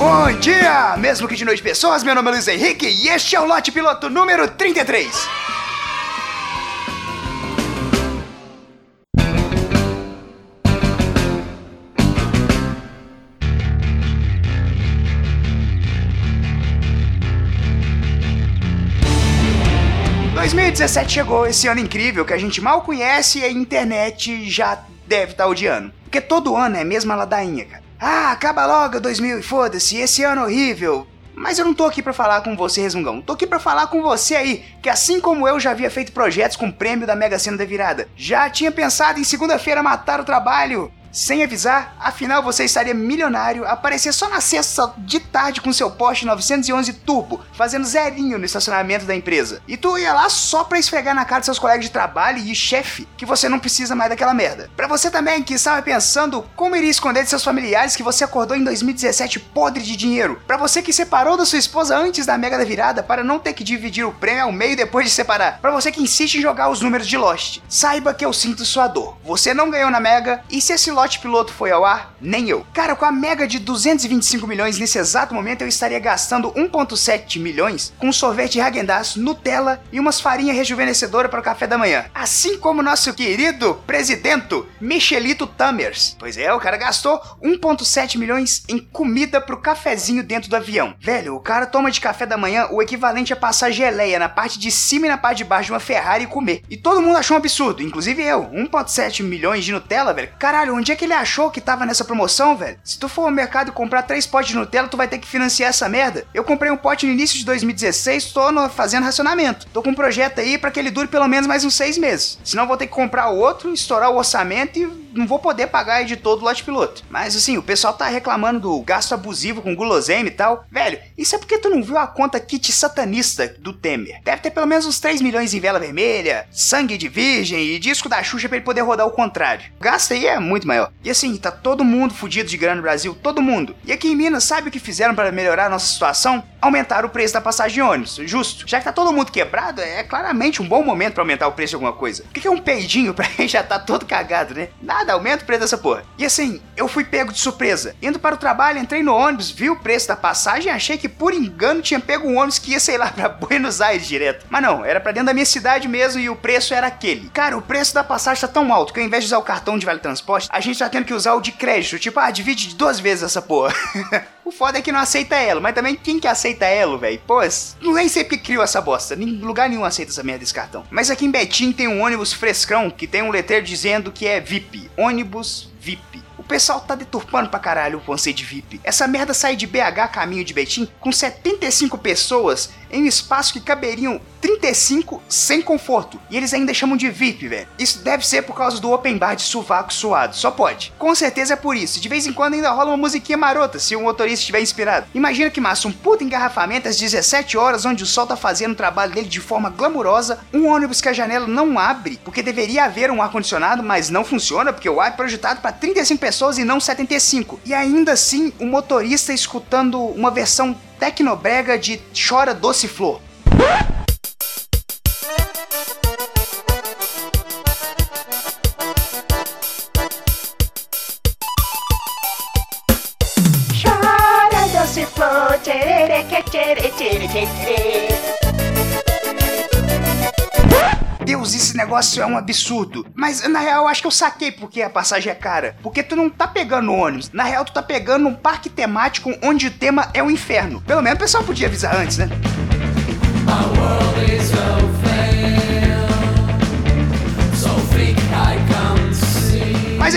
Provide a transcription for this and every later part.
Bom dia, mesmo que de noite pessoas, meu nome é Luiz Henrique e este é o lote piloto número 33. ...2017 chegou, esse ano incrível que a gente mal conhece e a internet já deve estar odiando. Porque todo ano é a mesma ladainha, cara. Ah, acaba logo 2000 e foda-se, esse ano horrível. Mas eu não tô aqui para falar com você, resmungão. Tô aqui para falar com você aí, que assim como eu já havia feito projetos com prêmio da Mega Sena da Virada. Já tinha pensado em segunda-feira matar o trabalho sem avisar, afinal você estaria milionário, aparecer só na sexta de tarde com seu Porsche 911 Turbo, fazendo zerinho no estacionamento da empresa. E tu ia lá só pra esfregar na cara dos seus colegas de trabalho e chefe que você não precisa mais daquela merda. Pra você também que estava pensando como iria esconder de seus familiares que você acordou em 2017 podre de dinheiro. Pra você que separou da sua esposa antes da mega da virada para não ter que dividir o prêmio ao meio depois de separar. Pra você que insiste em jogar os números de Lost. Saiba que eu sinto sua dor. Você não ganhou na mega e se esse lote piloto foi ao ar? Nem eu. Cara, com a mega de 225 milhões nesse exato momento, eu estaria gastando 1.7 milhões com sorvete Häagen-Dazs, Nutella e umas farinhas rejuvenescedoras para o café da manhã. Assim como nosso querido presidente Michelito Tamers. Pois é, o cara gastou 1.7 milhões em comida pro cafezinho dentro do avião. Velho, o cara toma de café da manhã o equivalente a passar geleia na parte de cima e na parte de baixo de uma Ferrari e comer. E todo mundo achou um absurdo, inclusive eu. 1.7 milhões de Nutella, velho. Caralho, onde é que ele achou que tava nessa promoção, velho? Se tu for ao mercado e comprar três potes de Nutella, tu vai ter que financiar essa merda. Eu comprei um pote no início de 2016, tô no, fazendo racionamento. Tô com um projeto aí para que ele dure pelo menos mais uns seis meses. Senão vou ter que comprar outro, estourar o orçamento e não vou poder pagar de todo o lote piloto. Mas assim, o pessoal tá reclamando do gasto abusivo com guloseima e tal. Velho, isso é porque tu não viu a conta kit satanista do Temer. Deve ter pelo menos uns 3 milhões em vela vermelha, sangue de virgem e disco da Xuxa pra ele poder rodar o contrário. O gasto aí é muito maior. E assim, tá todo mundo fudido de grana no Brasil, todo mundo. E aqui em Minas, sabe o que fizeram para melhorar a nossa situação? Aumentaram o preço da passagem de ônibus, justo. Já que tá todo mundo quebrado, é claramente um bom momento para aumentar o preço de alguma coisa. O que é um peidinho pra quem já tá todo cagado, né? Aumenta o preço dessa porra. E assim, eu fui pego de surpresa. Indo para o trabalho, entrei no ônibus, vi o preço da passagem e achei que por engano tinha pego um ônibus que ia, sei lá, pra Buenos Aires direto. Mas não, era pra dentro da minha cidade mesmo e o preço era aquele. Cara, o preço da passagem tá tão alto que ao invés de usar o cartão de vale transporte, a gente tá tendo que usar o de crédito. Tipo, ah, divide de duas vezes essa porra. o foda é que não aceita elo, mas também quem que aceita elo, velho? Pô, não nem sei porque criou essa bosta. Nem lugar nenhum aceita essa merda desse cartão. Mas aqui em Betim tem um ônibus frescão que tem um letreiro dizendo que é VIP. Ônibus VIP. O pessoal tá deturpando pra caralho o conceito de VIP. Essa merda sai de BH caminho de Betim com 75 pessoas em um espaço que caberiam 35 sem conforto. E eles ainda chamam de VIP, velho. Isso deve ser por causa do open bar de sovaco suado. Só pode. Com certeza é por isso. De vez em quando ainda rola uma musiquinha marota se o motorista estiver inspirado. Imagina que massa um puta engarrafamento às 17 horas, onde o sol tá fazendo o trabalho dele de forma glamurosa. Um ônibus que a janela não abre, porque deveria haver um ar-condicionado, mas não funciona, porque o ar é projetado para 35 pessoas e não 75. E ainda assim, o motorista escutando uma versão tecnobrega de Chora Doce Flor. Chora doce flor, tcherere, tcherere, tcherere, tcherere. Deus, esse negócio é um absurdo. Mas na real, eu acho que eu saquei porque a passagem é cara. Porque tu não tá pegando ônibus. Na real, tu tá pegando um parque temático onde o tema é o inferno. Pelo menos o pessoal podia avisar antes, né? My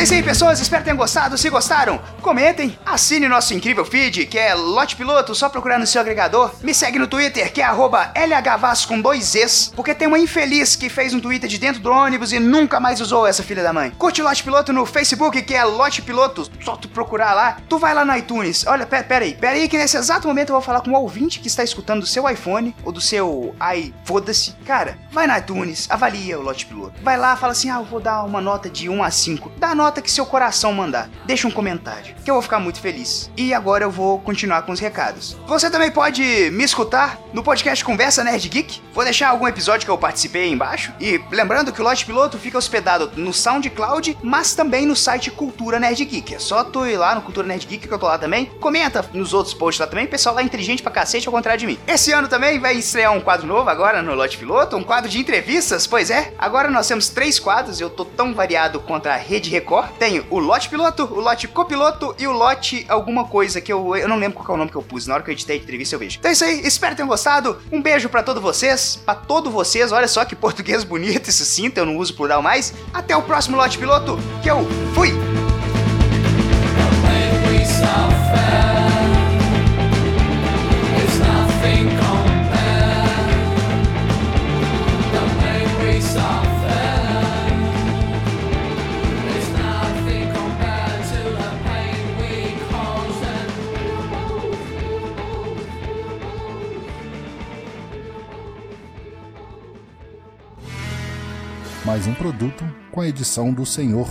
100 pessoas, espero tenham gostado. Se gostaram, comentem, assine nosso incrível feed, que é Lote Piloto, só procurar no seu agregador. Me segue no Twitter, que é LHVAS com dois Es, porque tem uma infeliz que fez um Twitter de dentro do ônibus e nunca mais usou essa filha da mãe. Curte o Lote Piloto no Facebook, que é Lote Piloto, só tu procurar lá. Tu vai lá no iTunes. Olha, pera, pera aí, pera aí, que nesse exato momento eu vou falar com um ouvinte que está escutando do seu iPhone ou do seu i foda-se. Cara, vai no iTunes, avalia o Lote Piloto. Vai lá, fala assim: ah, eu vou dar uma nota de 1 a 5. Dá nota nota que seu coração mandar. Deixa um comentário, que eu vou ficar muito feliz. E agora eu vou continuar com os recados. Você também pode me escutar no podcast Conversa Nerd Geek. Vou deixar algum episódio que eu participei aí embaixo. E lembrando que o Lote Piloto fica hospedado no SoundCloud, mas também no site Cultura Nerd Geek. É só tu ir lá no Cultura Nerd Geek que eu tô lá também. Comenta nos outros posts lá também. O pessoal lá é inteligente pra cacete, ao contrário de mim. Esse ano também vai estrear um quadro novo agora no Lote Piloto, um quadro de entrevistas. Pois é, agora nós temos três quadros. Eu tô tão variado contra a Rede Record. Tenho o Lote Piloto, o Lote Copiloto e o Lote alguma coisa que eu, eu não lembro qual é o nome que eu pus. Na hora que eu editei a entrevista eu vejo. Então é isso aí, espero que tenham gostado. Um beijo pra todos vocês, pra todos vocês. Olha só que português bonito e sucinto, eu não uso plural mais. Até o próximo Lote Piloto, que eu fui! When Mais um produto com a edição do Senhor.